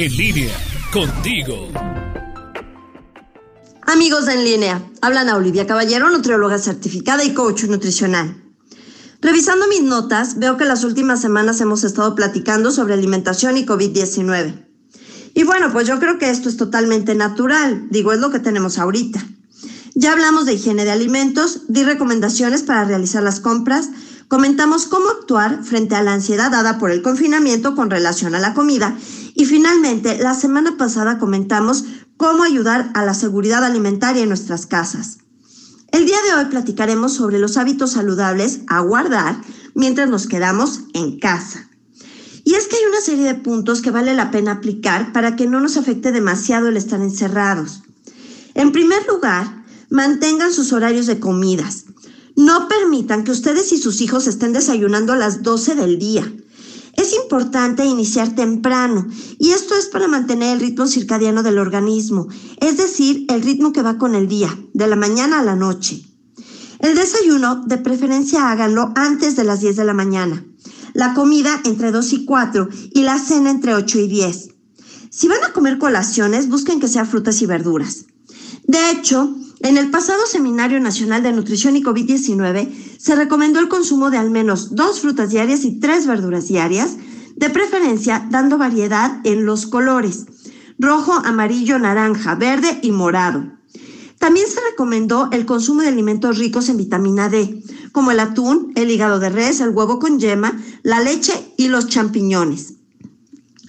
En línea, contigo. Amigos de En línea, hablan a Olivia Caballero, nutrióloga certificada y coach nutricional. Revisando mis notas, veo que las últimas semanas hemos estado platicando sobre alimentación y COVID-19. Y bueno, pues yo creo que esto es totalmente natural, digo, es lo que tenemos ahorita. Ya hablamos de higiene de alimentos, di recomendaciones para realizar las compras, comentamos cómo actuar frente a la ansiedad dada por el confinamiento con relación a la comida y finalmente la semana pasada comentamos cómo ayudar a la seguridad alimentaria en nuestras casas. El día de hoy platicaremos sobre los hábitos saludables a guardar mientras nos quedamos en casa. Y es que hay una serie de puntos que vale la pena aplicar para que no nos afecte demasiado el estar encerrados. En primer lugar, mantengan sus horarios de comidas. No permitan que ustedes y sus hijos estén desayunando a las 12 del día. Es importante iniciar temprano y esto es para mantener el ritmo circadiano del organismo, es decir, el ritmo que va con el día, de la mañana a la noche. El desayuno, de preferencia háganlo antes de las 10 de la mañana. La comida entre 2 y 4 y la cena entre 8 y 10. Si van a comer colaciones, busquen que sea frutas y verduras. De hecho, en el pasado Seminario Nacional de Nutrición y COVID-19 se recomendó el consumo de al menos dos frutas diarias y tres verduras diarias, de preferencia dando variedad en los colores, rojo, amarillo, naranja, verde y morado. También se recomendó el consumo de alimentos ricos en vitamina D, como el atún, el hígado de res, el huevo con yema, la leche y los champiñones.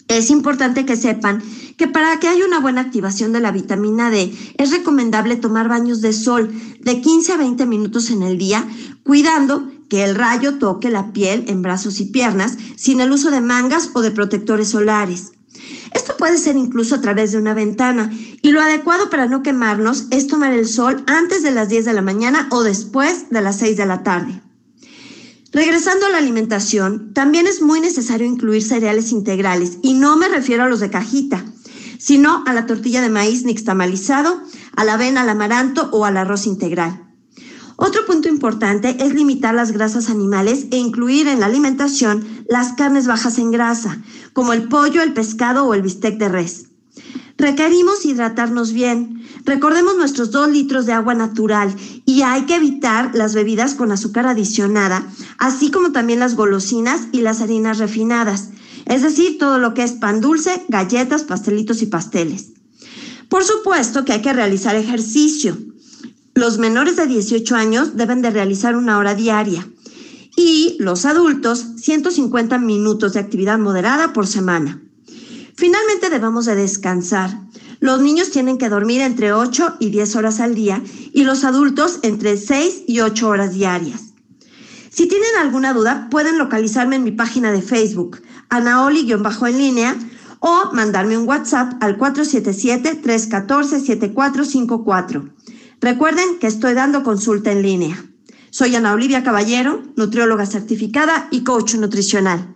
Es importante que sepan que para que haya una buena activación de la vitamina D es recomendable tomar baños de sol de 15 a 20 minutos en el día, cuidando que el rayo toque la piel en brazos y piernas sin el uso de mangas o de protectores solares. Esto puede ser incluso a través de una ventana y lo adecuado para no quemarnos es tomar el sol antes de las 10 de la mañana o después de las 6 de la tarde. Regresando a la alimentación, también es muy necesario incluir cereales integrales y no me refiero a los de cajita sino a la tortilla de maíz nixtamalizado, a la avena, al amaranto o al arroz integral. Otro punto importante es limitar las grasas animales e incluir en la alimentación las carnes bajas en grasa, como el pollo, el pescado o el bistec de res. Requerimos hidratarnos bien. Recordemos nuestros dos litros de agua natural y hay que evitar las bebidas con azúcar adicionada, así como también las golosinas y las harinas refinadas es decir, todo lo que es pan dulce, galletas, pastelitos y pasteles. Por supuesto que hay que realizar ejercicio. Los menores de 18 años deben de realizar una hora diaria y los adultos 150 minutos de actividad moderada por semana. Finalmente debemos de descansar. Los niños tienen que dormir entre 8 y 10 horas al día y los adultos entre 6 y 8 horas diarias. Si tienen alguna duda, pueden localizarme en mi página de Facebook, anaoli-en línea, o mandarme un WhatsApp al 477-314-7454. Recuerden que estoy dando consulta en línea. Soy Ana Olivia Caballero, nutrióloga certificada y coach nutricional.